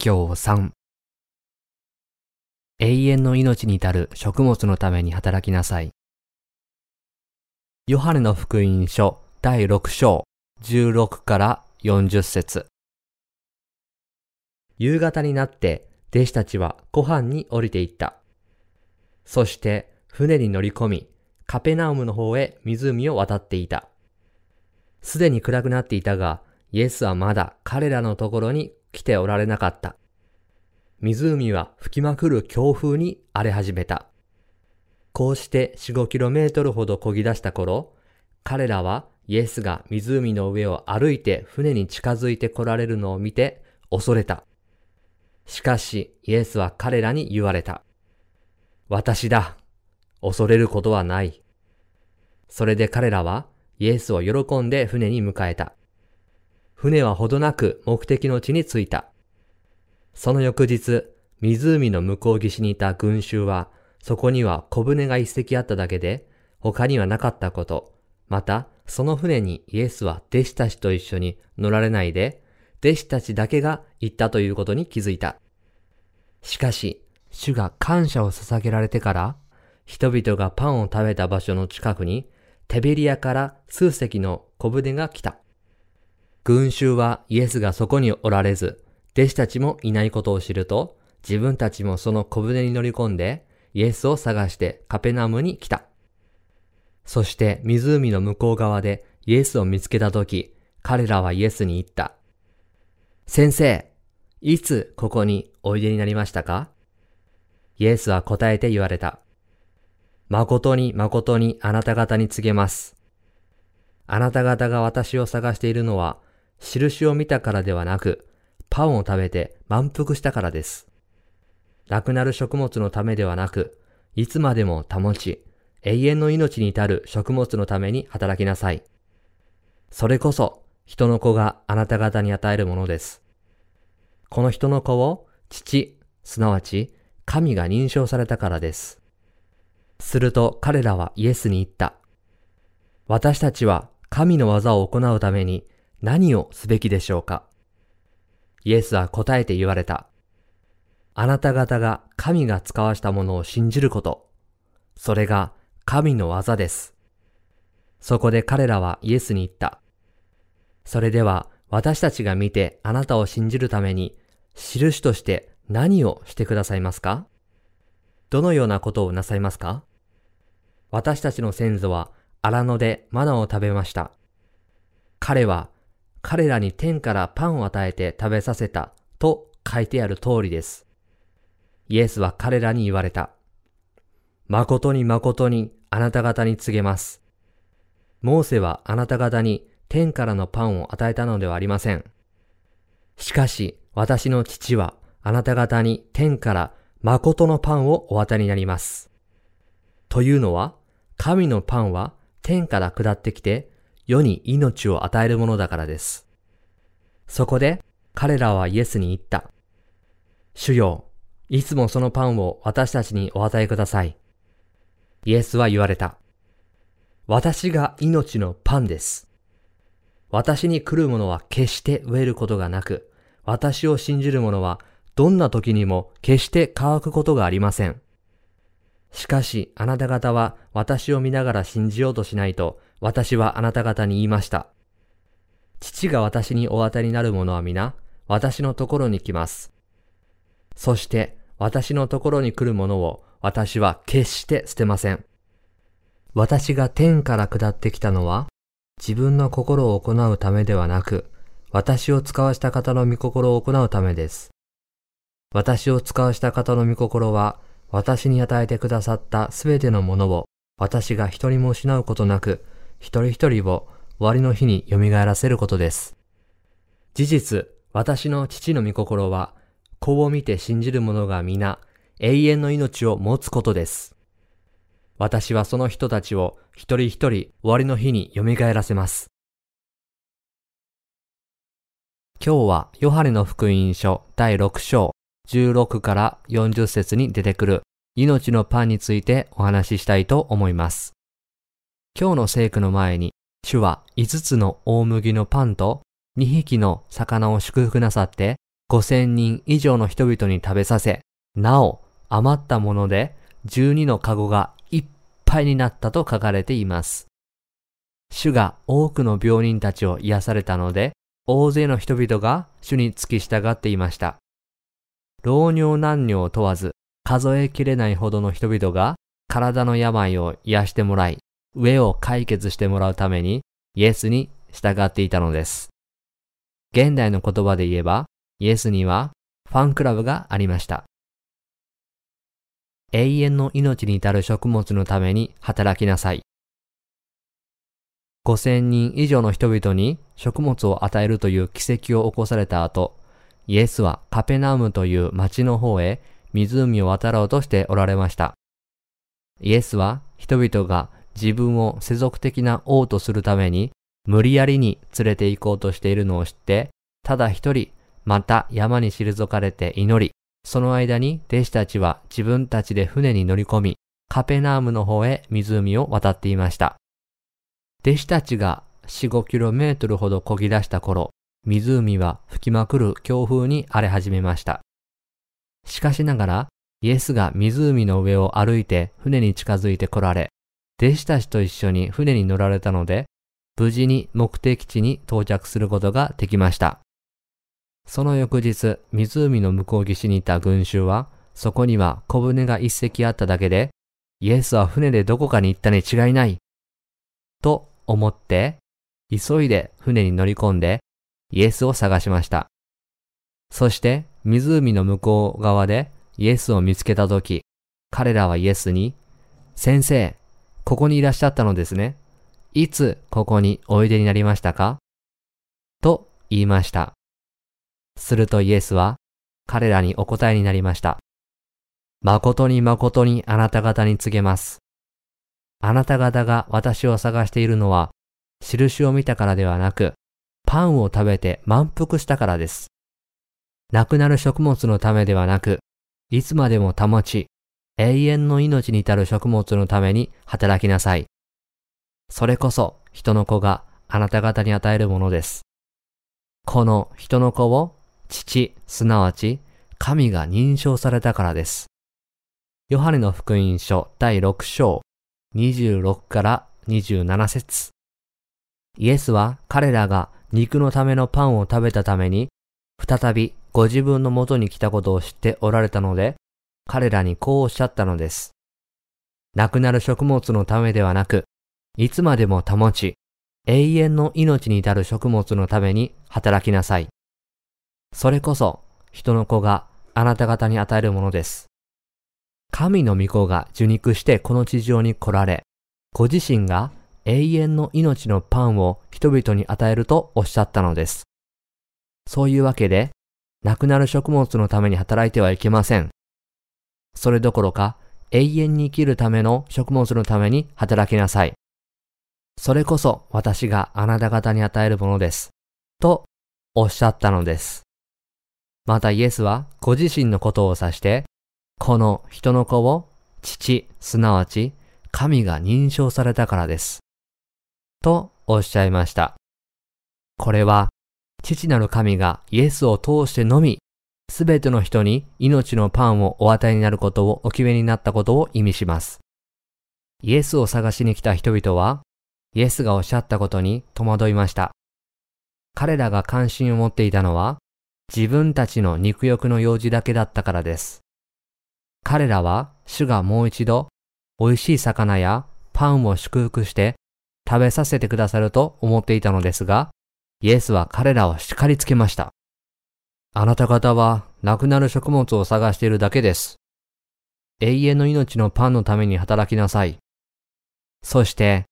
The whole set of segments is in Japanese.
説教3永遠の命に至る食物のために働きなさい。ヨハネの福音書第6章16から40節夕方になって弟子たちは湖畔に降りていった。そして船に乗り込み、カペナウムの方へ湖を渡っていた。すでに暗くなっていたが、イエスはまだ彼らのところに来ておられなかった。湖は吹きまくる強風に荒れ始めた。こうして4、5キロメートルほど漕ぎ出した頃、彼らはイエスが湖の上を歩いて船に近づいて来られるのを見て恐れた。しかしイエスは彼らに言われた。私だ。恐れることはない。それで彼らはイエスを喜んで船に迎えた。船はほどなく目的の地に着いた。その翌日、湖の向こう岸にいた群衆は、そこには小舟が一隻あっただけで、他にはなかったこと、また、その船にイエスは弟子たちと一緒に乗られないで、弟子たちだけが行ったということに気づいた。しかし、主が感謝を捧げられてから、人々がパンを食べた場所の近くに、テベリアから数隻の小舟が来た。群衆はイエスがそこにおられず、弟子たちもいないことを知ると、自分たちもその小舟に乗り込んで、イエスを探してカペナムに来た。そして湖の向こう側でイエスを見つけたとき、彼らはイエスに言った。先生、いつここにおいでになりましたか？イエスは答えて言われた。誠に誠にあなた方に告げます。あなた方が私を探しているのは、印を見たからではなく、パンを食べて満腹したからです。亡くなる食物のためではなく、いつまでも保ち、永遠の命に至る食物のために働きなさい。それこそ、人の子があなた方に与えるものです。この人の子を、父、すなわち、神が認証されたからです。すると彼らはイエスに言った。私たちは神の技を行うために何をすべきでしょうか？イエスは答えて言われた。あなた方が神が使わしたものを信じること。それが神の技です。そこで彼らはイエスに言った。それでは私たちが見てあなたを信じるために印として何をしてくださいますか？どのようなことをなさいますか？私たちの先祖は荒野でマナを食べました。彼は彼らに天からパンを与えて食べさせたと書いてある通りです。イエスは彼らに言われた。誠に誠にあなた方に告げます。モーセはあなた方に天からのパンを与えたのではありません。しかし私の父はあなた方に天から誠のパンをお与えになります。というのは、神のパンは天から下ってきて世に命を与えるものだからです。そこで彼らはイエスに言った。主よ、いつもそのパンを私たちにお与えください。イエスは言われた。私が命のパンです。私に来る者は決して飢えることがなく、私を信じる者はどんな時にも決して乾くことがありません。しかしあなた方は私を見ながら信じようとしないと私はあなた方に言いました。父が私にお当たりになる者は皆、私のところに来ます。そして、私のところに来る者を私は決して捨てません。私が天から下ってきたのは、自分の心を行うためではなく、私を使わした方の御心を行うためです。私を使わした方の御心は、私に与えてくださったすべてのものを、私が一人も失うことなく、一人一人を終わりの日に蘇らせることです。事実、私の父の御心は、子を見て信じる者が皆、永遠の命を持つことです。私はその人たちを一人一人終わりの日に蘇らせます。今日はヨハネの福音書第6章16から40節に出てくる命のパンについてお話ししたいと思います。今日の聖句の前に、主は5つの大麦のパンと2匹の魚を祝福なさって、5000人以上の人々に食べさせ、なお余ったもので12のカゴがいっぱいになったと書かれています。主が多くの病人たちを癒されたので、大勢の人々が主に付き従っていました。老若男女問わず、数えきれないほどの人々が体の病を癒してもらい、上を解決してもらうためにイエスに従っていたのです。現代の言葉で言えば、イエスにはファンクラブがありました。永遠の命に至る食物のために働きなさい。5000人以上の人々に食物を与えるという奇跡を起こされた後、イエスはカペナウムという町の方へ湖を渡ろうとしておられました。イエスは人々が自分を世俗的な王とするために無理やりに連れて行こうとしているのを知って、ただ一人、また山に退かれて祈り、その間に弟子たちは自分たちで船に乗り込み、カペナームの方へ湖を渡っていました。弟子たちが4、5キロメートルほど漕ぎ出した頃、湖は吹きまくる強風に荒れ始めました。しかしながら、イエスが湖の上を歩いて船に近づいて来られ、弟子たちと一緒に船に乗られたので、無事に目的地に到着することができました。その翌日、湖の向こう岸にいた群衆は、そこには小舟が一隻あっただけで、イエスは船でどこかに行ったに違いない。と思って、急いで船に乗り込んで、イエスを探しました。そして、湖の向こう側でイエスを見つけたとき、彼らはイエスに、先生、ここにいらっしゃったのですね。いつここにおいでになりましたか？と言いました。するとイエスは彼らにお答えになりました。誠に誠にあなた方に告げます。あなた方が私を探しているのは、印を見たからではなく、パンを食べて満腹したからです。亡くなる食物のためではなく、いつまでも保ち、永遠の命に至る食物のために働きなさい。それこそ人の子があなた方に与えるものです。この人の子を父、すなわち神が認証されたからです。ヨハネの福音書第6章26から27節イエスは彼らが肉のためのパンを食べたために、再びご自分のもとに来たことを知っておられたので、彼らにこうおっしゃったのです。亡くなる食物のためではなく、いつまでも保ち、永遠の命に至る食物のために働きなさい。それこそ、人の子があなた方に与えるものです。神の御子が受肉してこの地上に来られ、ご自身が永遠の命のパンを人々に与えるとおっしゃったのです。そういうわけで、亡くなる食物のために働いてはいけません。それどころか、永遠に生きるための食物のために働きなさい。それこそ私があなた方に与えるものです。とおっしゃったのです。またイエスはご自身のことを指して、この人の子を父、すなわち神が認証されたからです。とおっしゃいました。これは父なる神がイエスを通してのみ、すべての人に命のパンをお与えになることをお決めになったことを意味します。イエスを探しに来た人々は、イエスがおっしゃったことに戸惑いました。彼らが関心を持っていたのは、自分たちの肉欲の用事だけだったからです。彼らは主がもう一度美味しい魚やパンを祝福して食べさせてくださると思っていたのですが、イエスは彼らを叱りつけました。あなた方は亡くなる食物を探しているだけです。永遠の命のパンのために働きなさい。そして、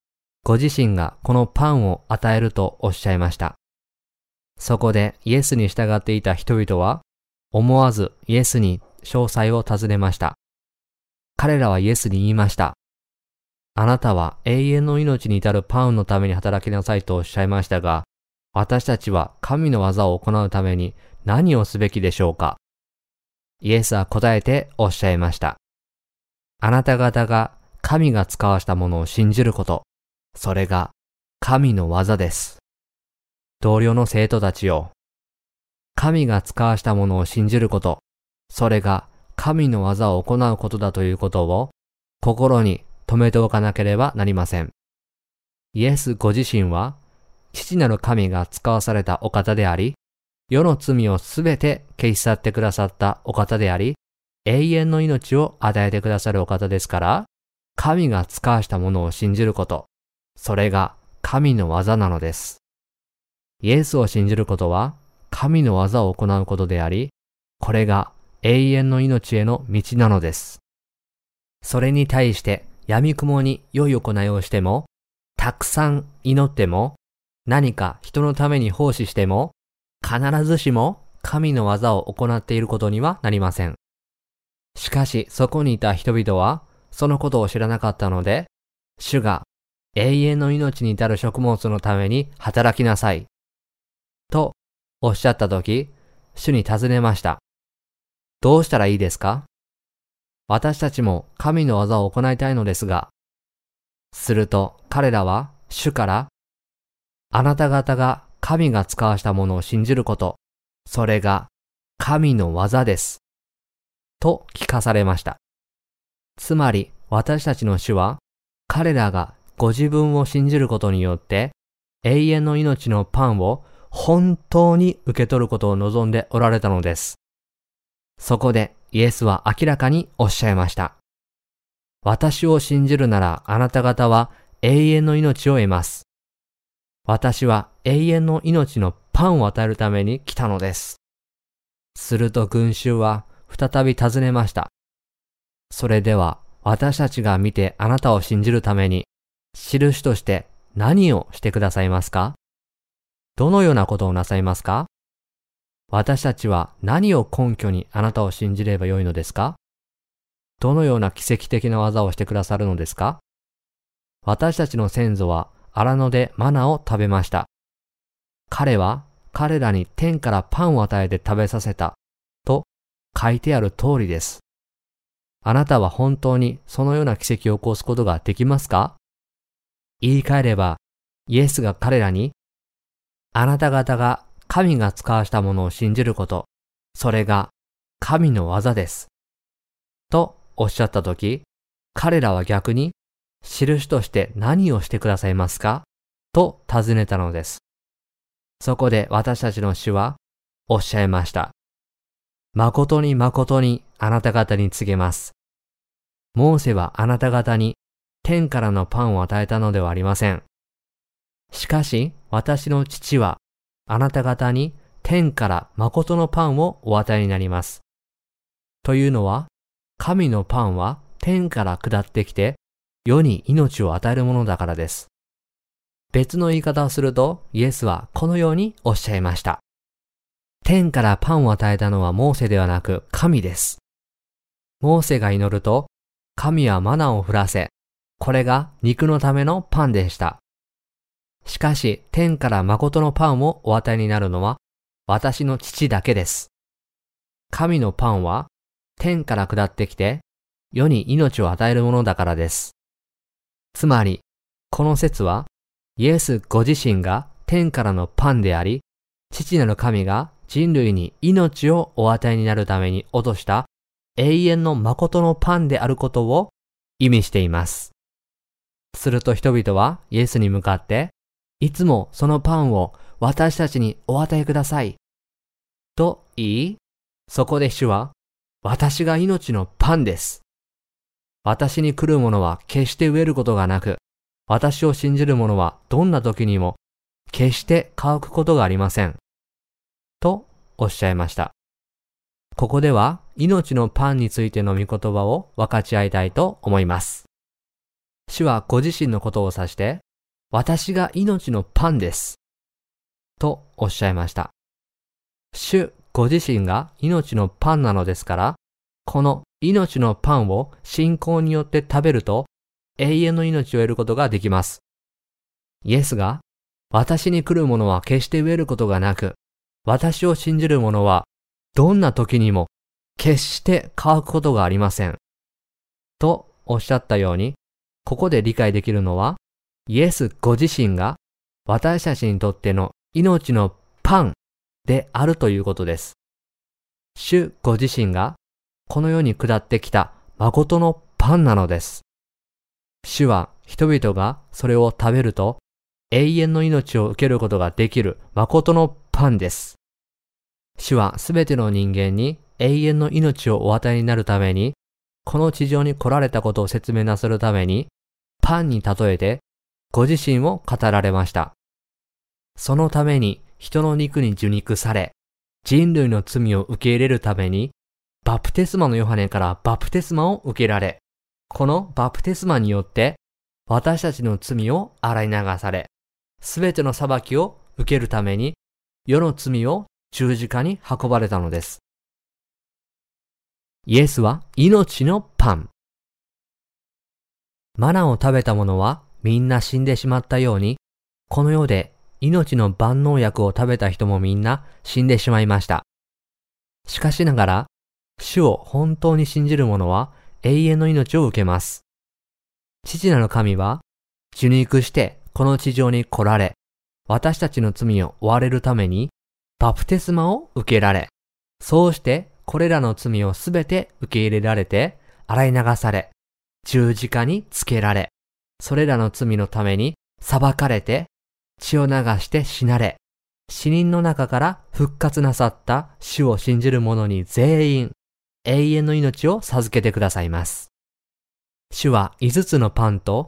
ご自身がこのパンを与えるとおっしゃいました。そこでイエスに従っていた人々は、思わずイエスに詳細を尋ねました。彼らはイエスに言いました。あなたは永遠の命に至るパウンのために働きなさいとおっしゃいましたが、私たちは神の技を行うために何をすべきでしょうか？イエスは答えておっしゃいました。あなた方が神が使わしたものを信じること、それが神の技です。同僚の生徒たちよ。神が使わしたものを信じること、それが神の技を行うことだということを心に留めておかなければなりません。イエスご自身は父なる神が使わされたお方であり、世の罪をすべて消し去ってくださったお方であり、永遠の命を与えてくださるお方ですから、神が使わしたものを信じること、それが神の技なのです。イエスを信じることは、神の技を行うことであり、これが永遠の命への道なのです。それに対して闇雲に良い行いをしても、たくさん祈っても、何か人のために奉仕しても、必ずしも神の技を行っていることにはなりません。しかしそこにいた人々はそのことを知らなかったので、主が永遠の命に至る食物のために働きなさい。とおっしゃったとき、主に尋ねました。どうしたらいいですか？私たちも神の技を行いたいのですが、すると彼らは主から、あなた方が神が使わしたものを信じること、それが神の技です。と聞かされました。つまり私たちの主は彼らがご自分を信じることによって永遠の命のパンを本当に受け取ることを望んでおられたのです。そこでイエスは明らかにおっしゃいました。私を信じるならあなた方は永遠の命を得ます。私は永遠の命のパンを与えるために来たのです。すると群衆は再び尋ねました。それでは私たちが見てあなたを信じるために印として何をしてくださいますか？どのようなことをなさいますか？私たちは何を根拠にあなたを信じればよいのですか？どのような奇跡的な技をしてくださるのですか？私たちの先祖は荒野でマナを食べました。彼は彼らに天からパンを与えて食べさせたと書いてある通りです。あなたは本当にそのような奇跡を起こすことができますか？言い換えれば、イエスが彼らに、あなた方が神が使わしたものを信じること、それが神の技です。とおっしゃったとき、彼らは逆に、印として何をしてくださいますか？と尋ねたのです。そこで私たちの主はおっしゃいました。誠に誠にあなた方に告げます。モーセはあなた方に天からのパンを与えたのではありません。しかし私の父はあなた方に天から誠のパンをお与えになります。というのは、神のパンは天から下ってきて、世に命を与えるものだからです。別の言い方をすると、イエスはこのようにおっしゃいました。天からパンを与えたのはモーセではなく神です。モーセが祈ると、神はマナを降らせ、これが肉のためのパンでした。しかし天から誠のパンをお与えになるのは私の父だけです。神のパンは天から下ってきて世に命を与えるものだからです。つまり、この説はイエスご自身が天からのパンであり、父なる神が人類に命をお与えになるために落とした永遠の誠のパンであることを意味しています。すると人々はイエスに向かっていつもそのパンを私たちにお与えください。と言い、そこで主は、私が命のパンです。私に来る者は決して飢えることがなく、私を信じる者はどんな時にも決して乾くことがありません。とおっしゃいました。ここでは命のパンについての御言葉を分かち合いたいと思います。主はご自身のことを指して、私が命のパンです。とおっしゃいました。主ご自身が命のパンなのですから、この命のパンを信仰によって食べると永遠の命を得ることができます。イエスが、私に来る者は決して飢えることがなく、私を信じる者はどんな時にも決して乾くことがありません。とおっしゃったように、ここで理解できるのは、イエスご自身が私たちにとっての命のパンであるということです。主ご自身がこの世に下ってきた誠のパンなのです。主は人々がそれを食べると永遠の命を受けることができる誠のパンです。主はすべての人間に永遠の命をお与えになるために、この地上に来られたことを説明なするために、パンに例えて、ご自身を語られました。そのために人の肉に受肉され、人類の罪を受け入れるために、バプテスマのヨハネからバプテスマを受けられ、このバプテスマによって、私たちの罪を洗い流され、すべての裁きを受けるために、世の罪を十字架に運ばれたのです。イエスは命のパン。マナを食べた者はみんな死んでしまったように、この世で命の万能薬を食べた人もみんな死んでしまいました。しかしながら、主を本当に信じる者は永遠の命を受けます。父なる神は、受肉してこの地上に来られ、私たちの罪を追われるために、バプテスマを受けられ、そうしてこれらの罪をすべて受け入れられて、洗い流され、十字架につけられ、それらの罪のために裁かれて、血を流して死なれ、死人の中から復活なさった主を信じる者に全員、永遠の命を授けてくださいます。主は五つのパンと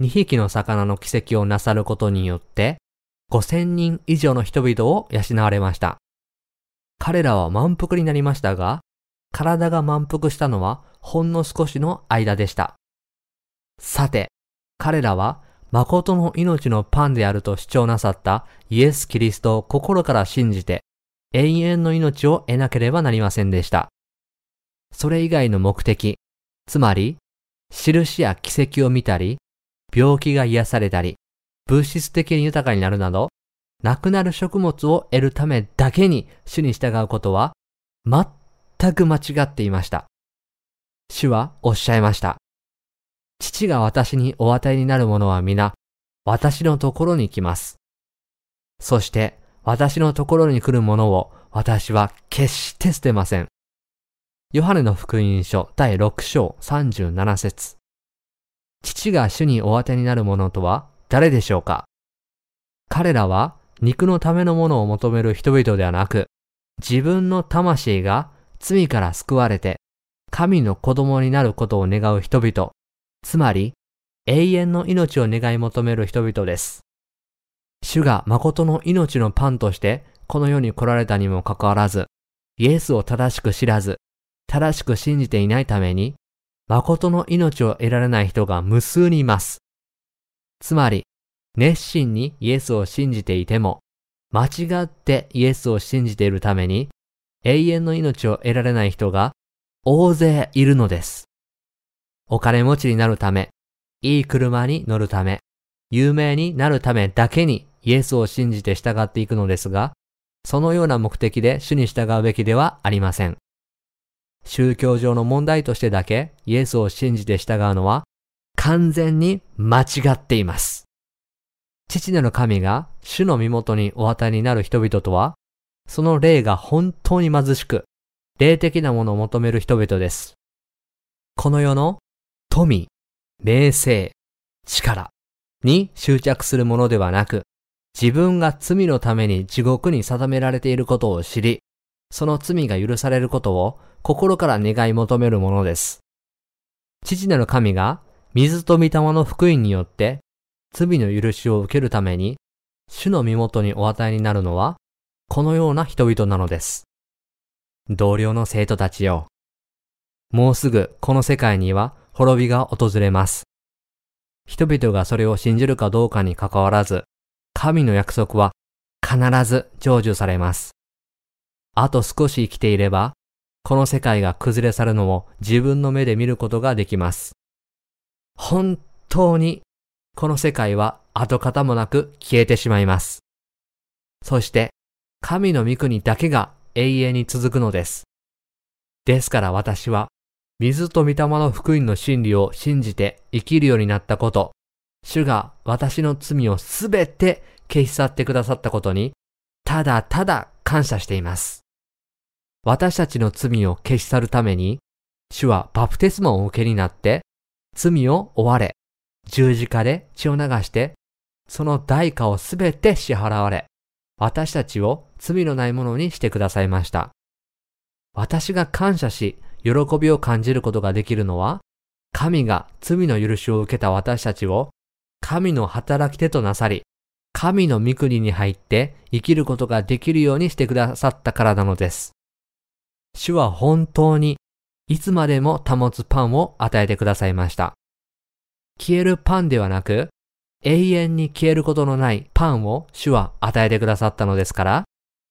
2匹の魚の奇跡をなさることによって、5000人以上の人々を養われました。彼らは満腹になりましたが、体が満腹したのはほんの少しの間でした。さて、彼らは誠の命のパンであると主張なさったイエス・キリストを心から信じて、永遠の命を得なければなりませんでした。それ以外の目的、つまり、印や奇跡を見たり、病気が癒されたり、物質的に豊かになるなど、亡くなる食物を得るためだけに主に従うことは、全く間違っていました。主はおっしゃいました。父が私にお与えになるものは皆、私のところに来ます。そして、私のところに来るものを私は決して捨てません。ヨハネの福音書第6章37節父が主にお当てになる者とは誰でしょうか？彼らは肉のためのものを求める人々ではなく、自分の魂が罪から救われて、神の子供になることを願う人々、つまり永遠の命を願い求める人々です。主が誠の命のパンとしてこの世に来られたにもかかわらず、イエスを正しく知らず、正しく信じていないために、誠の命を得られない人が無数にいます。つまり、熱心にイエスを信じていても、間違ってイエスを信じているために、永遠の命を得られない人が大勢いるのです。お金持ちになるため、いい車に乗るため、有名になるためだけにイエスを信じて従っていくのですが、そのような目的で主に従うべきではありません。宗教上の問題としてだけイエスを信じて従うのは完全に間違っています。父なる神が主の身元にお与えになる人々とは、その霊が本当に貧しく、霊的なものを求める人々です。この世の富、名声、力に執着するものではなく、自分が罪のために地獄に定められていることを知り、その罪が許されることを心から願い求めるものです。父なる神が水と御霊の福音によって罪の許しを受けるために主の身元にお与えになるのはこのような人々なのです。同僚の生徒たちよ。もうすぐこの世界には滅びが訪れます。人々がそれを信じるかどうかにかかわらず、神の約束は必ず成就されます。あと少し生きていれば、この世界が崩れ去るのを自分の目で見ることができます。本当にこの世界は跡形もなく消えてしまいます。そして神の御国だけが永遠に続くのです。ですから私は水と御霊の福音の真理を信じて生きるようになったこと、主が私の罪をすべて消し去ってくださったことに、ただただ感謝しています。私たちの罪を消し去るために、主はバプテスマを受けになって、罪を追われ、十字架で血を流して、その代価をすべて支払われ、私たちを罪のないものにしてくださいました。私が感謝し、喜びを感じることができるのは、神が罪の許しを受けた私たちを、神の働き手となさり、神の御国に入って生きることができるようにしてくださったからなのです。主は本当にいつまでも保つパンを与えてくださいました。消えるパンではなく、永遠に消えることのないパンを主は与えてくださったのですから、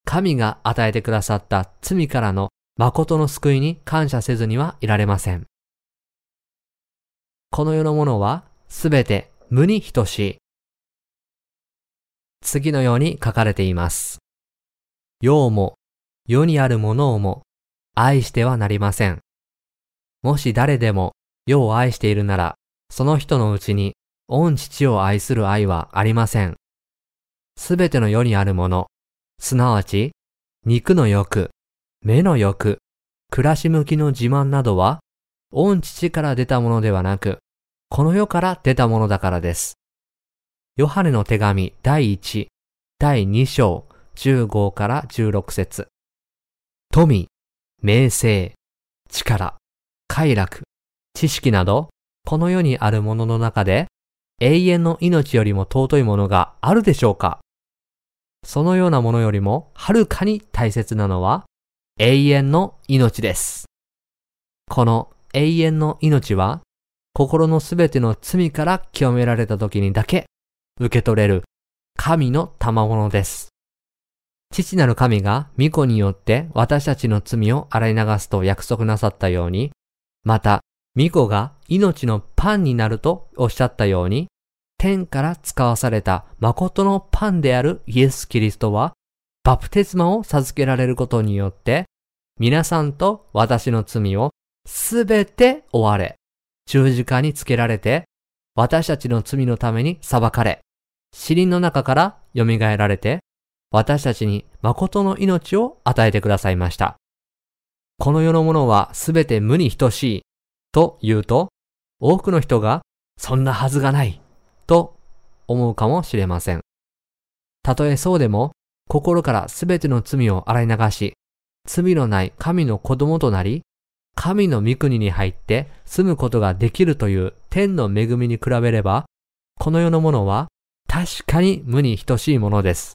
神が与えてくださった罪からの誠の救いに感謝せずにはいられません。この世のものはすべて無に等しい。次のように書かれています。世をも、世にあるものをも、愛してはなりません。もし誰でも世を愛しているなら、その人のうちに、御父を愛する愛はありません。すべての世にあるもの、すなわち、肉の欲、目の欲、暮らし向きの自慢などは、御父から出たものではなく、この世から出たものだからです。ヨハネの手紙第1、第2章、15から16節富、名声、力、快楽、知識など、この世にあるものの中で、永遠の命よりも尊いものがあるでしょうかそのようなものよりもはるかに大切なのは永遠の命です。この永遠の命は心のすべての罪から清められた時にだけ受け取れる神の賜物です。父なる神が御子によって私たちの罪を洗い流すと約束なさったように、また御子が命のパンになるとおっしゃったように、天から使わされた誠のパンであるイエス・キリストは、バプテスマを授けられることによって、皆さんと私の罪をすべて追われ、十字架につけられて、私たちの罪のために裁かれ、死人の中から蘇られて、私たちに誠の命を与えてくださいました。この世のものはすべて無に等しいと言うと、多くの人がそんなはずがないと思うかもしれません。たとえそうでも、心からすべての罪を洗い流し、罪のない神の子供となり、神の御国に入って住むことができるという天の恵みに比べれば、この世のものは確かに無に等しいものです。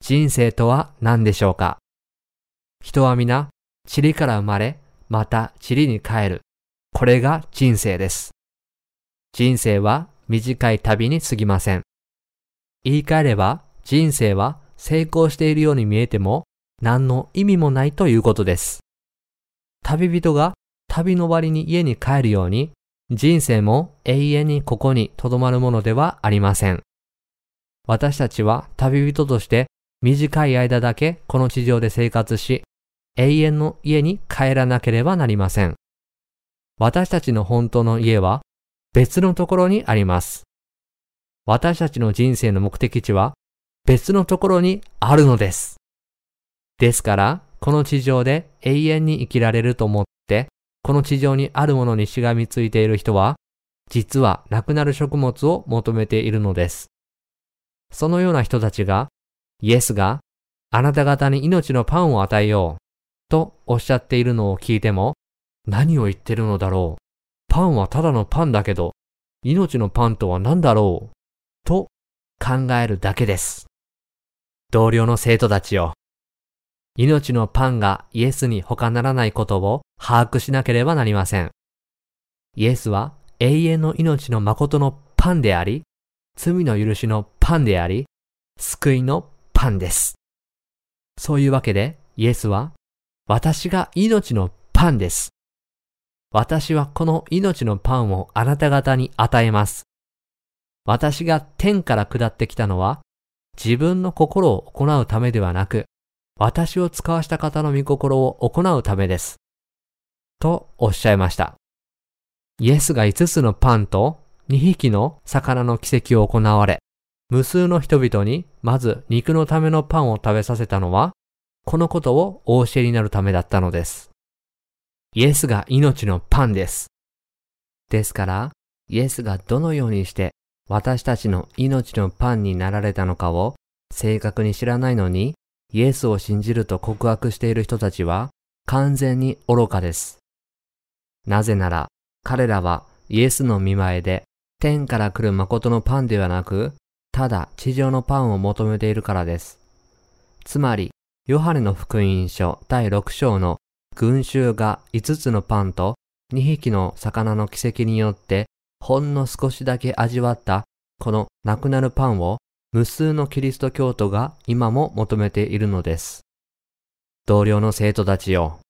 人生とは何でしょうか？人は皆、塵から生まれ、また塵に帰る。これが人生です。人生は短い旅に過ぎません。言い換えれば、人生は成功しているように見えても、何の意味もないということです。旅人が旅の終わりに家に帰るように、人生も永遠にここに留まるものではありません。私たちは旅人として短い間だけこの地上で生活し、永遠の家に帰らなければなりません。私たちの本当の家は別のところにあります。私たちの人生の目的地は別のところにあるのです。ですから、この地上で永遠に生きられると思って、この地上にあるものにしがみついている人は、実はなくなる食物を求めているのです。そのような人たちが、イエスがあなた方に命のパンを与えようとおっしゃっているのを聞いても、何を言ってるのだろう。パンはただのパンだけど、命のパンとは何だろうと考えるだけです。同僚の生徒たちよ。命のパンがイエスに他ならないことを把握しなければなりません。イエスは永遠の命の誠のパンであり、罪の許しのパンであり、救いのパンです。そういうわけで、イエスは、私が命のパンです。私はこの命のパンをあなた方に与えます。私が天から下ってきたのは、自分の心を行うためではなく、私を使わした方の御心を行うためです。とおっしゃいました。イエスが5つのパンと2匹の魚の奇跡を行われ、無数の人々にまず肉のためのパンを食べさせたのは、このことをお教えになるためだったのです。イエスが命のパンです。ですから、イエスがどのようにして私たちの命のパンになられたのかを正確に知らないのに、イエスを信じると告白している人たちは完全に愚かです。なぜなら、彼らはイエスの見前で天から来る誠のパンではなく、ただ地上のパンを求めているからです。つまり、ヨハネの福音書第6章の群衆が5つのパンと2匹の魚の奇跡によってほんの少しだけ味わったこのなくなるパンを無数のキリスト教徒が今も求めているのです。同僚の生徒たちよ。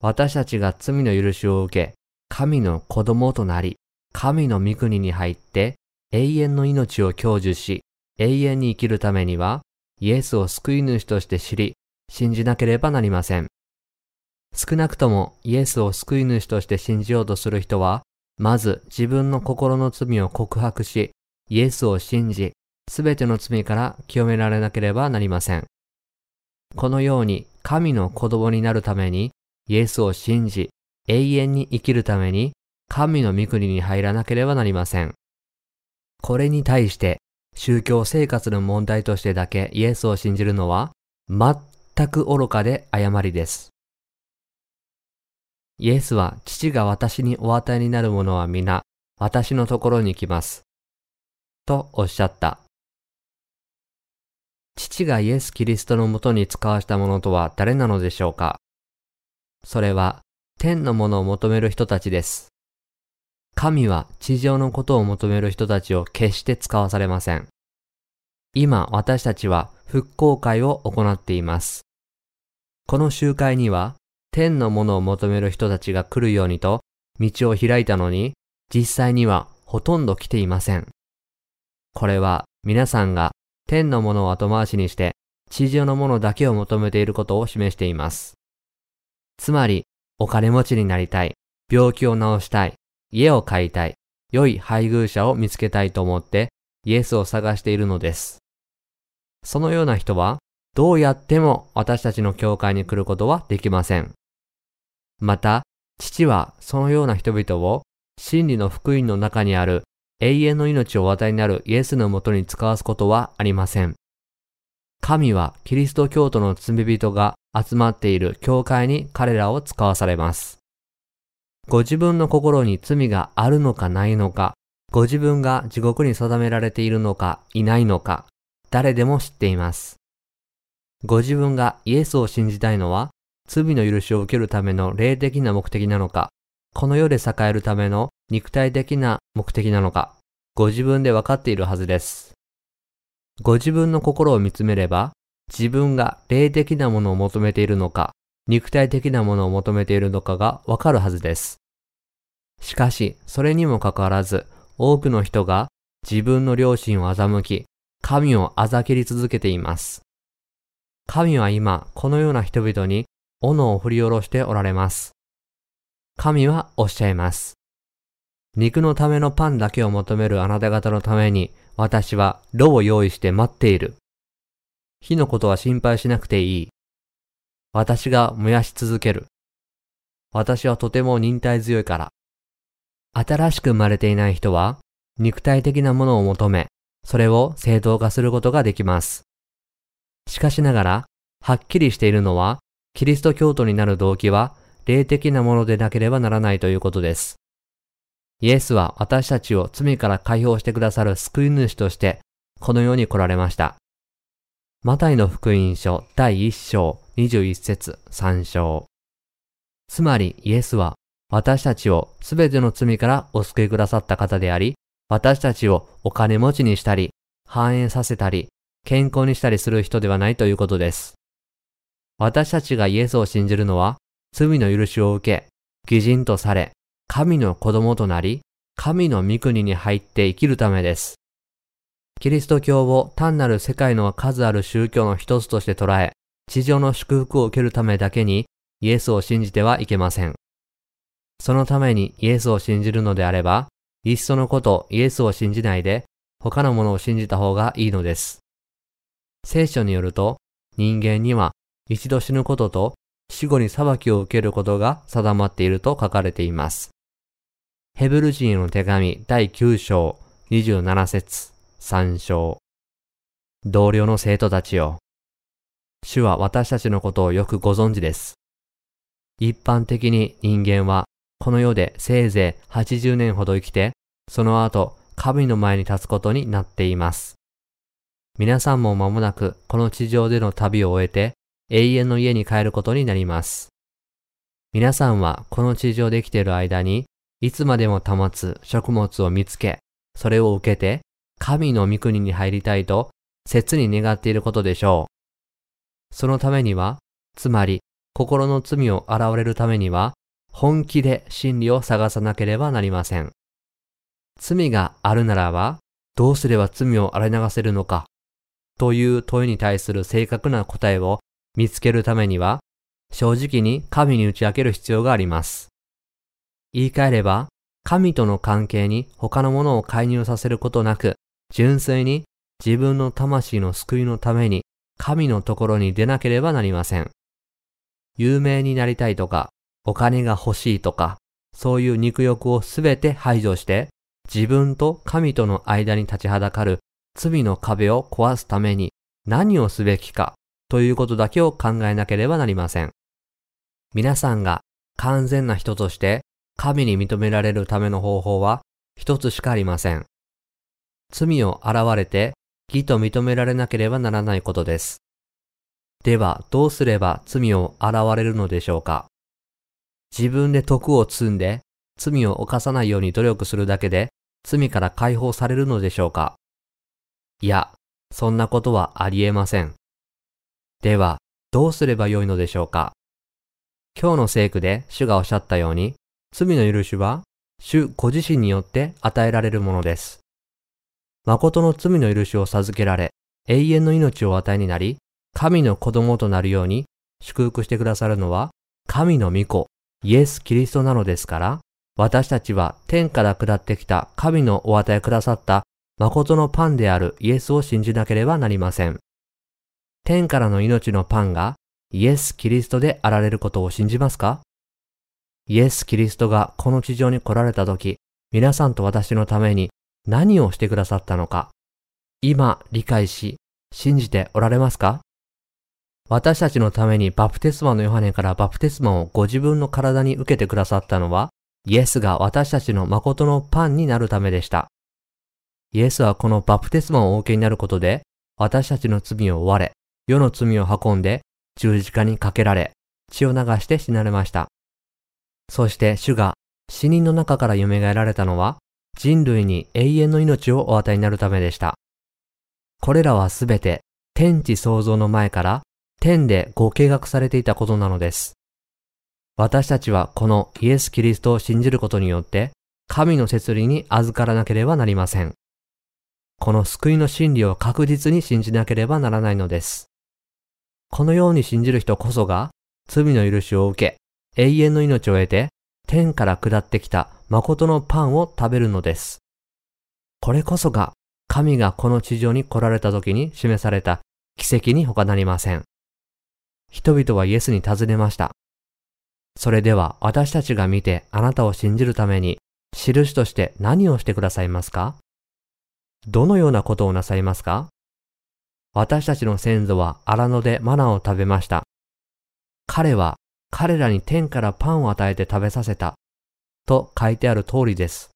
私たちが罪の許しを受け、神の子供となり、神の御国に入って永遠の命を享受し、永遠に生きるためには、イエスを救い主として知り、信じなければなりません。少なくともイエスを救い主として信じようとする人は、まず自分の心の罪を告白し、イエスを信じ、すべての罪から清められなければなりません。このように神の子供になるために、イエスを信じ、永遠に生きるために、神の御国に入らなければなりません。これに対して、宗教生活の問題としてだけイエスを信じるのは、全く愚かで誤りです。イエスは父が私にお与えになるものは皆、私のところに来ます。とおっしゃった。父がイエス・キリストのもとに使わしたものとは誰なのでしょうかそれは天のものを求める人たちです。神は地上のことを求める人たちを決して使わされません。今私たちは復興会を行っています。この集会には天のものを求める人たちが来るようにと道を開いたのに実際にはほとんど来ていません。これは皆さんが天のものを後回しにして地上のものだけを求めていることを示しています。つまり、お金持ちになりたい、病気を治したい、家を買いたい、良い配偶者を見つけたいと思ってイエスを探しているのです。そのような人は、どうやっても私たちの教会に来ることはできません。また、父はそのような人々を真理の福音の中にある永遠の命をお与えになるイエスのもとに使わすことはありません。神はキリスト教徒の罪人が集まっている教会に彼らを使わされます。ご自分の心に罪があるのかないのか、ご自分が地獄に定められているのかいないのか、誰でも知っています。ご自分がイエスを信じたいのは、罪の許しを受けるための霊的な目的なのか、この世で栄えるための肉体的な目的なのか、ご自分で分かっているはずです。ご自分の心を見つめれば、自分が霊的なものを求めているのか、肉体的なものを求めているのかがわかるはずです。しかし、それにもかかわらず、多くの人が自分の良心を欺き、神をあざけり続けています。神は今、このような人々に斧を振り下ろしておられます。神はおっしゃいます。肉のためのパンだけを求めるあなた方のために、私は炉を用意して待っている。火のことは心配しなくていい。私が燃やし続ける。私はとても忍耐強いから。新しく生まれていない人は、肉体的なものを求め、それを正当化することができます。しかしながら、はっきりしているのは、キリスト教徒になる動機は、霊的なものでなければならないということです。イエスは私たちを罪から解放してくださる救い主として、この世に来られました。マタイの福音書第1章21節3章。つまりイエスは私たちをすべての罪からお救いくださった方であり、私たちをお金持ちにしたり、繁栄させたり、健康にしたりする人ではないということです。私たちがイエスを信じるのは、罪の許しを受け、偽人とされ、神の子供となり、神の御国に入って生きるためです。キリスト教を単なる世界の数ある宗教の一つとして捉え、地上の祝福を受けるためだけにイエスを信じてはいけません。そのためにイエスを信じるのであれば、いっそのことイエスを信じないで他のものを信じた方がいいのです。聖書によると、人間には一度死ぬことと死後に裁きを受けることが定まっていると書かれています。ヘブル人への手紙第9章27節3章同僚の生徒たちよ。主は私たちのことをよくご存知です。一般的に人間はこの世でせいぜい80年ほど生きて、その後神の前に立つことになっています。皆さんも間もなくこの地上での旅を終えて永遠の家に帰ることになります。皆さんはこの地上で生きている間にいつまでも保つ食物を見つけ、それを受けて神の御国に入りたいと切に願っていることでしょう。そのためには、つまり心の罪を洗われるためには、本気で真理を探さなければなりません。罪があるならば、どうすれば罪を洗い流せるのか、という問いに対する正確な答えを見つけるためには、正直に神に打ち明ける必要があります。言い換えれば、神との関係に他のものを介入させることなく、純粋に自分の魂の救いのために神のところに出なければなりません。有名になりたいとか、お金が欲しいとか、そういう肉欲をすべて排除して、自分と神との間に立ちはだかる罪の壁を壊すために何をすべきかということだけを考えなければなりません。皆さんが完全な人として神に認められるための方法は一つしかありません。罪を現れて義と認められなければならないことです。では、どうすれば罪を現れるのでしょうか自分で徳を積んで罪を犯さないように努力するだけで罪から解放されるのでしょうかいや、そんなことはありえません。では、どうすればよいのでしょうか？今日の聖句で主がおっしゃったように、罪の許しは主ご自身によって与えられるものです。誠の罪の許しを授けられ、永遠の命を与えになり、神の子供となるように祝福してくださるのは、神の御子、イエス・キリストなのですから、私たちは天から下ってきた神のお与えくださった誠のパンであるイエスを信じなければなりません。天からの命のパンがイエス・キリストであられることを信じますか？イエス・キリストがこの地上に来られた時、皆さんと私のために何をしてくださったのか、今理解し、信じておられますか？私たちのためにバプテスマのヨハネからバプテスマをご自分の体に受けてくださったのは、イエスが私たちの誠のパンになるためでした。イエスはこのバプテスマをお受けになることで、私たちの罪を追われ、世の罪を運んで、十字架にかけられ、血を流して死なれました。そして主が死人の中から蘇られたのは、人類に永遠の命をお与えになるためでした。これらはすべて天地創造の前から天でご計画されていたことなのです。私たちはこのイエス・キリストを信じることによって神の摂理に預からなければなりません。この救いの真理を確実に信じなければならないのです。このように信じる人こそが罪の許しを受け永遠の命を得て天から下ってきた誠のパンを食べるのです。これこそが神がこの地上に来られた時に示された奇跡に他なりません。人々はイエスに尋ねました。それでは私たちが見てあなたを信じるために印として何をしてくださいますか？どのようなことをなさいますか？私たちの先祖は荒野でマナを食べました。彼は彼らに天からパンを与えて食べさせた。と書いてある通りです。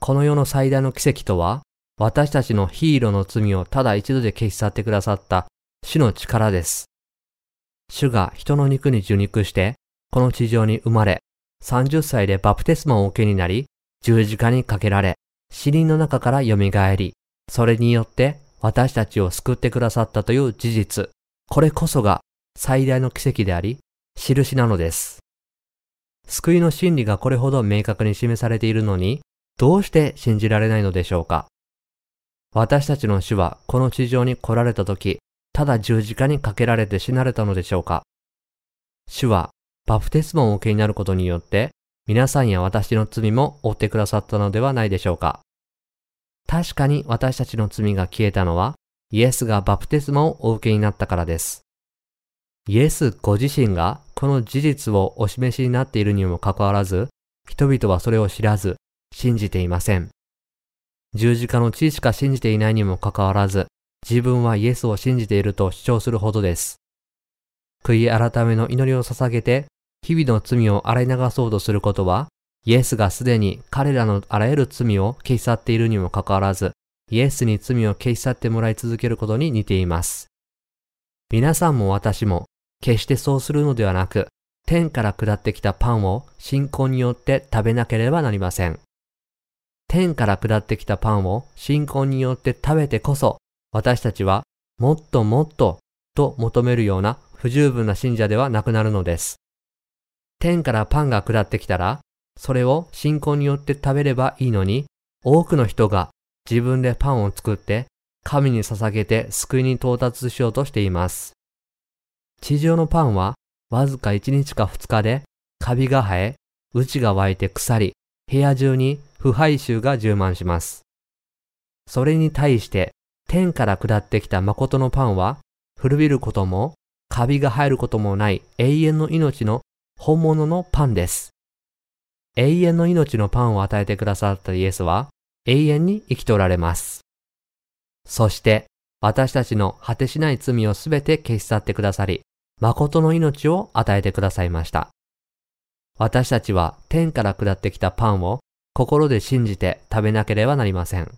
この世の最大の奇跡とは、私たちのヒーローの罪をただ一度で消し去ってくださった主の力です。主が人の肉に受肉して、この地上に生まれ、30歳でバプテスマを受けになり、十字架にかけられ、死人の中から蘇り、それによって私たちを救ってくださったという事実、これこそが最大の奇跡であり、印なのです。救いの真理がこれほど明確に示されているのに、どうして信じられないのでしょうか。私たちの主はこの地上に来られた時、ただ十字架にかけられて死なれたのでしょうか。主はバプテスマをお受けになることによって、皆さんや私の罪も負ってくださったのではないでしょうか。確かに私たちの罪が消えたのは、イエスがバプテスマをお受けになったからです。イエスご自身がこの事実をお示しになっているにもかかわらず、人々はそれを知らず、信じていません。十字架の地しか信じていないにもかかわらず、自分はイエスを信じていると主張するほどです。悔い改めの祈りを捧げて、日々の罪を洗い流そうとすることは、イエスがすでに彼らのあらゆる罪を消し去っているにもかかわらず、イエスに罪を消し去ってもらい続けることに似ています。皆さんも私も、決してそうするのではなく、天から下ってきたパンを信仰によって食べなければなりません。天から下ってきたパンを信仰によって食べてこそ、私たちはもっともっとと求めるような不十分な信者ではなくなるのです。天からパンが下ってきたら、それを信仰によって食べればいいのに、多くの人が自分でパンを作って神に捧げて救いに到達しようとしています。地上のパンはわずか1日か2日でカビが生え、内が湧いて腐り、部屋中に腐敗臭が充満します。それに対して天から下ってきた誠のパンは古びることもカビが入ることもない永遠の命の本物のパンです。永遠の命のパンを与えてくださったイエスは永遠に生きておられます。そして私たちの果てしない罪をすべて消し去ってくださり、誠の命を与えてくださいました。私たちは天から下ってきたパンを心で信じて食べなければなりません。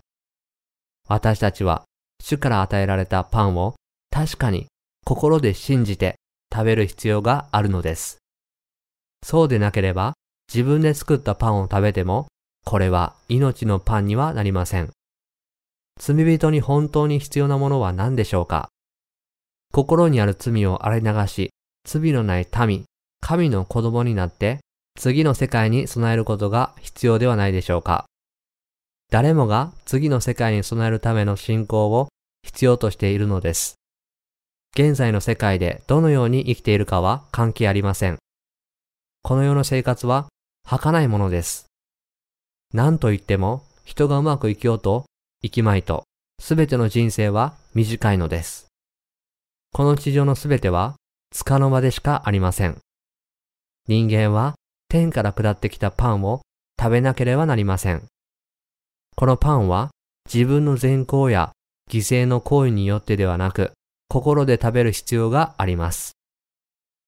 私たちは主から与えられたパンを確かに心で信じて食べる必要があるのです。そうでなければ自分で作ったパンを食べてもこれは命のパンにはなりません。罪人に本当に必要なものは何でしょうか？心にある罪を洗い流し、罪のない民、神の子供になって、次の世界に備えることが必要ではないでしょうか？誰もが次の世界に備えるための信仰を必要としているのです。現在の世界でどのように生きているかは関係ありません。この世の生活は儚いものです。何と言っても人がうまく生きようと生きまいとすべての人生は短いのです。この地上のすべては、つかの間でしかありません。人間は天から下ってきたパンを食べなければなりません。このパンは自分の善行や犠牲の行為によってではなく、心で食べる必要があります。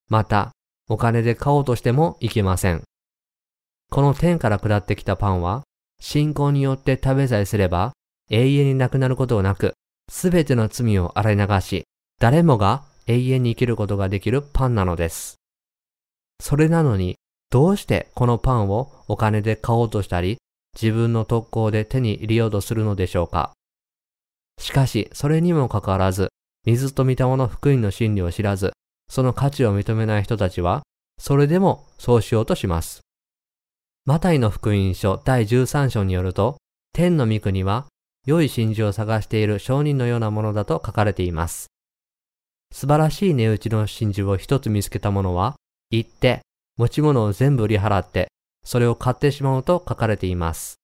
また、お金で買おうとしてもいけません。この天から下ってきたパンは、信仰によって食べさえすれば、永遠になくなることなく、すべての罪を洗い流し、誰もが永遠に生きることができるパンなのです。それなのに、どうしてこのパンをお金で買おうとしたり、自分の特攻で手に入れようとするのでしょうか。しかし、それにもかかわらず、水と御霊の福音の真理を知らず、その価値を認めない人たちは、それでもそうしようとします。マタイの福音書第13章によると、天の御国は、良い真珠を探している商人のようなものだと書かれています。素晴らしい値打ちの真珠を一つ見つけた者は、行って、持ち物を全部売り払って、それを買ってしまうと書かれています。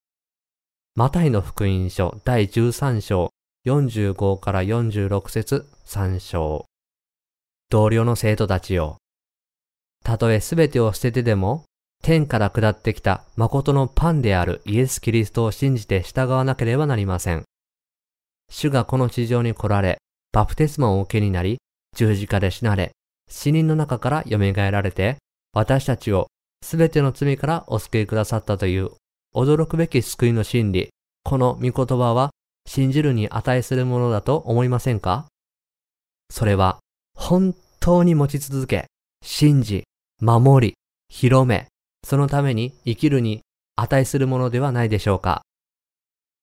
マタイの福音書第13章45から46節3章。同僚の生徒たちよ。たとえすべてを捨ててでも、天から下ってきた誠のパンであるイエス・キリストを信じて従わなければなりません。主がこの地上に来られ、バプテスマを受けになり、十字架で死なれ、死人の中から蘇られて、私たちをすべての罪からお救いくださったという驚くべき救いの真理、この御言葉は信じるに値するものだと思いませんか？それは本当に持ち続け、信じ、守り、広め、そのために生きるに値するものではないでしょうか。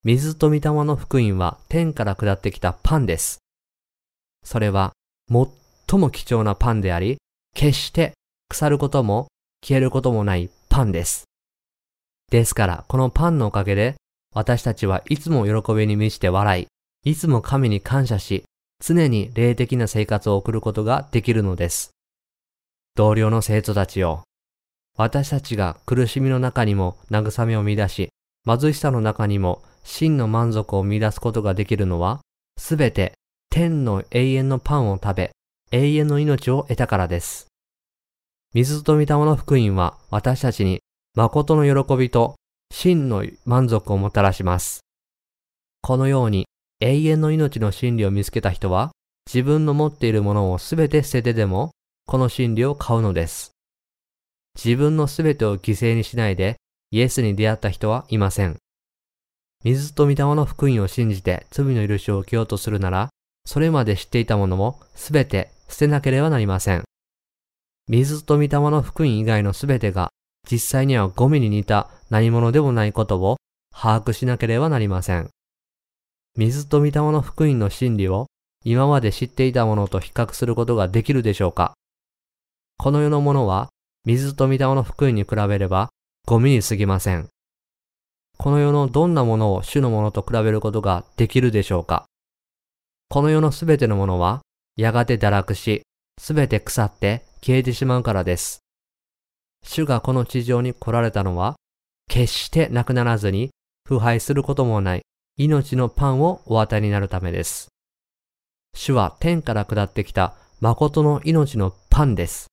水と御霊の福音は天から下ってきたパンです。それは最も貴重なパンであり、決して腐ることも消えることもないパンです。ですから、このパンのおかげで、私たちはいつも喜びに満ちて笑い、いつも神に感謝し、常に霊的な生活を送ることができるのです。同僚の生徒たちよ。私たちが苦しみの中にも慰めを見出し、貧しさの中にも真の満足を見出すことができるのは、すべて天の永遠のパンを食べ、永遠の命を得たからです。水と御霊の福音は私たちに誠の喜びと真の満足をもたらします。このように永遠の命の真理を見つけた人は自分の持っているものをすべて捨ててでもこの真理を買うのです。自分のすべてを犠牲にしないでイエスに出会った人はいません。水と御霊の福音を信じて罪の許しを受けようとするなら、それまで知っていたものもすべて捨てなければなりません。水と御霊の福音以外のすべてが実際にはゴミに似た何者でもないことを把握しなければなりません。水と御霊の福音の真理を今まで知っていたものと比較することができるでしょうかこの世のものは水と御霊の福音に比べればゴミに過ぎません。この世のどんなものを主のものと比べることができるでしょうか？この世のすべてのものはやがて堕落し、すべて腐って消えてしまうからです。主がこの地上に来られたのは、決してなくならずに腐敗することもない命のパンをお与えになるためです。主は天から下ってきた誠の命のパンです。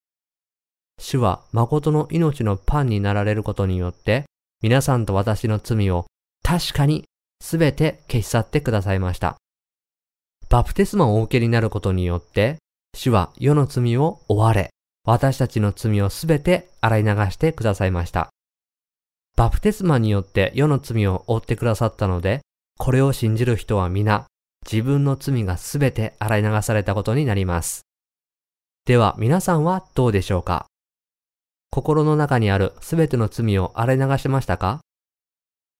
主は誠の命のパンになられることによって、皆さんと私の罪を確かにすべて消し去ってくださいました。バプテスマをお受けになることによって、主は世の罪を追われ、私たちの罪をすべて洗い流してくださいました。バプテスマによって世の罪を負ってくださったので、これを信じる人は皆、自分の罪がすべて洗い流されたことになります。では皆さんはどうでしょうか？心の中にあるすべての罪を洗い流しましたか？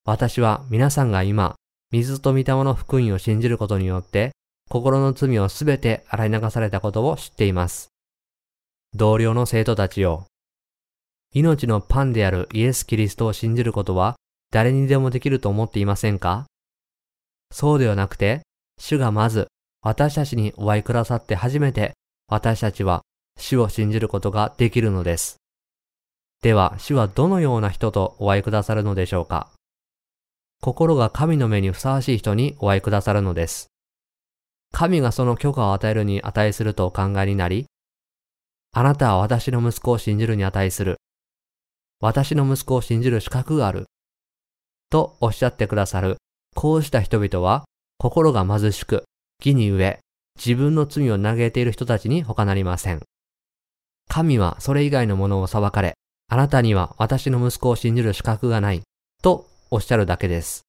私は皆さんが今、水と御霊の福音を信じることによって、心の罪をすべて洗い流されたことを知っています。同僚の生徒たちよ。命のパンであるイエス・キリストを信じることは誰にでもできると思っていませんか？そうではなくて、主がまず私たちにお会いくださって初めて私たちは主を信じることができるのです。では、主はどのような人とお会いくださるのでしょうか？心が神の目にふさわしい人にお会いくださるのです。神がその許可を与えるに値するとお考えになり、あなたは私の息子を信じるに値する。私の息子を信じる資格がある。とおっしゃってくださる、こうした人々は、心が貧しく、義に飢え、自分の罪を嘆いている人たちに他なりません。神はそれ以外のものを裁かれ、あなたには私の息子を信じる資格がない、とおっしゃるだけです。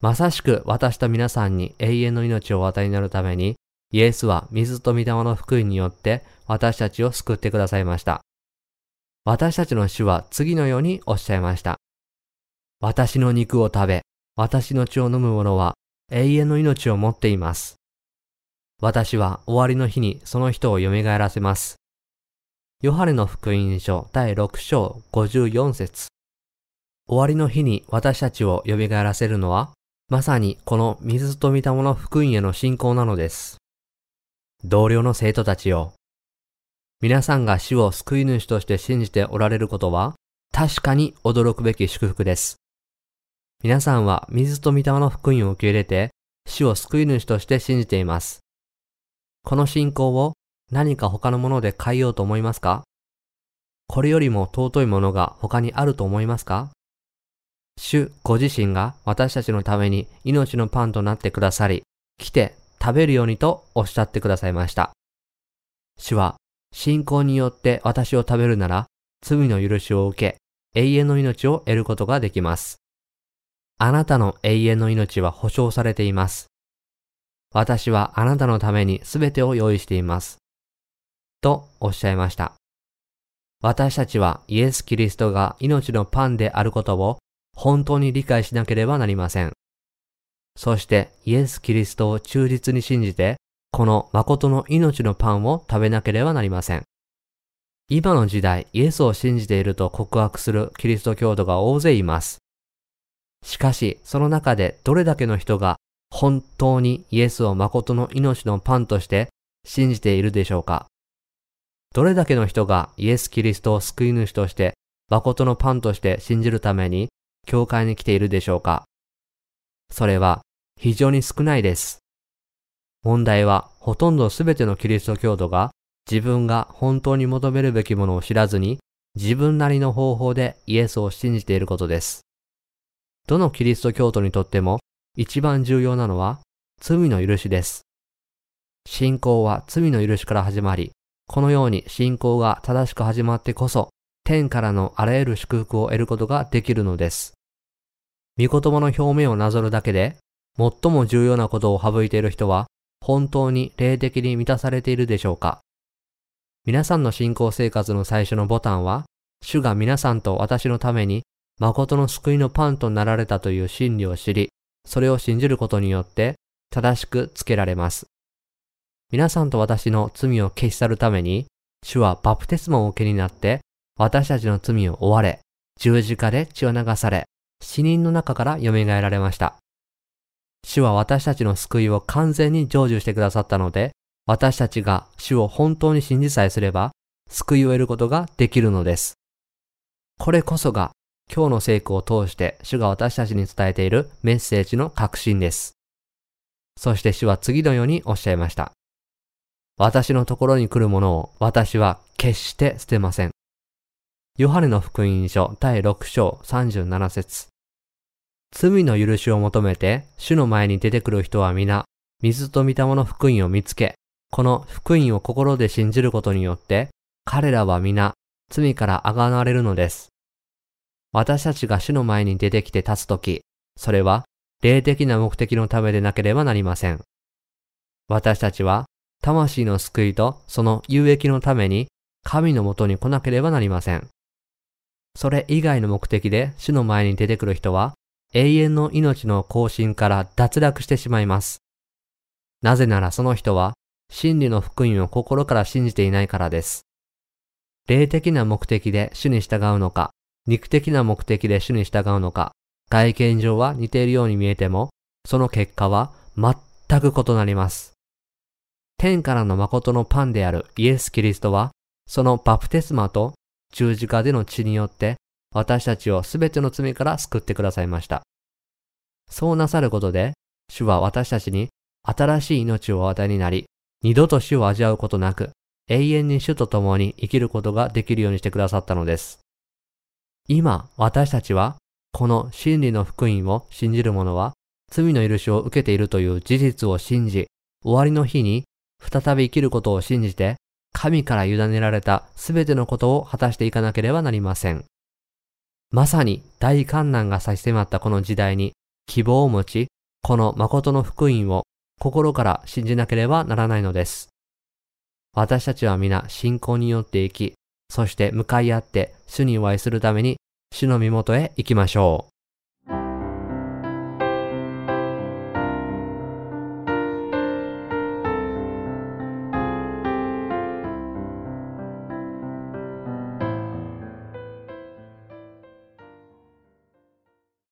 まさしく私と皆さんに永遠の命をお与えになるために、イエスは水と御霊の福音によって私たちを救ってくださいました。私たちの主は次のようにおっしゃいました。私の肉を食べ、私の血を飲む者は永遠の命を持っています。私は終わりの日にその人を蘇らせます。ヨハネの福音書第6章54節終わりの日に私たちを蘇らせるのは、まさにこの水と御霊の福音への信仰なのです。同僚の生徒たちよ。皆さんが死を救い主として信じておられることは、確かに驚くべき祝福です。皆さんは水と御霊の福音を受け入れて、死を救い主として信じています。この信仰を何か他のもので変えようと思いますか？これよりも尊いものが他にあると思いますか？主ご自身が私たちのために命のパンとなってくださり、来て食べるようにとおっしゃってくださいました。主は信仰によって私を食べるなら罪の許しを受け永遠の命を得ることができます。あなたの永遠の命は保証されています。私はあなたのために全てを用意しています。とおっしゃいました。私たちはイエス・キリストが命のパンであることを本当に理解しなければなりません。そしてイエス・キリストを忠実に信じて、この誠の命のパンを食べなければなりません。今の時代、イエスを信じていると告白するキリスト教徒が大勢います。しかし、その中でどれだけの人が本当にイエスを誠の命のパンとして信じているでしょうかどれだけの人がイエス・キリストを救い主として、誠のパンとして信じるために、教会に来ているでしょうか？それは非常に少ないです。問題はほとんどすべてのキリスト教徒が自分が本当に求めるべきものを知らずに自分なりの方法でイエスを信じていることです。どのキリスト教徒にとっても一番重要なのは罪の許しです。信仰は罪の許しから始まり、このように信仰が正しく始まってこそ、天からのあらゆる祝福を得ることができるのです。御言葉の表面をなぞるだけで、最も重要なことを省いている人は、本当に霊的に満たされているでしょうか皆さんの信仰生活の最初のボタンは、主が皆さんと私のために誠の救いのパンとなられたという真理を知り、それを信じることによって正しくつけられます。皆さんと私の罪を消し去るために、主はバプテスマを受けになって、私たちの罪を追われ、十字架で血を流され、死人の中から蘇られました。主は私たちの救いを完全に成就してくださったので、私たちが主を本当に信じさえすれば、救いを得ることができるのです。これこそが今日の聖句を通して主が私たちに伝えているメッセージの核心です。そして主は次のようにおっしゃいました。私のところに来るものを私は決して捨てません。ヨハネの福音書第6章37節罪の許しを求めて主の前に出てくる人は皆、水と御霊の福音を見つけ、この福音を心で信じることによって、彼らは皆、罪からあがなわれるのです。私たちが主の前に出てきて立つとき、それは霊的な目的のためでなければなりません。私たちは魂の救いとその有益のために神のもとに来なければなりません。それ以外の目的で主の前に出てくる人は永遠の命の更新から脱落してしまいます。なぜならその人は真理の福音を心から信じていないからです。霊的な目的で主に従うのか、肉的な目的で主に従うのか、外見上は似ているように見えても、その結果は全く異なります。天からの誠のパンであるイエス・キリストは、そのバプテスマと十字架での血によって、私たちをすべての罪から救ってくださいました。そうなさることで、主は私たちに新しい命をお与えになり、二度と死を味わうことなく、永遠に主と共に生きることができるようにしてくださったのです。今、私たちは、この真理の福音を信じる者は、罪の許しを受けているという事実を信じ、終わりの日に再び生きることを信じて、神から委ねられたすべてのことを果たしていかなければなりません。まさに大観難が差し迫ったこの時代に希望を持ち、この誠の福音を心から信じなければならないのです。私たちは皆信仰によって生き、そして向かい合って主にお会いするために主の身元へ行きましょう。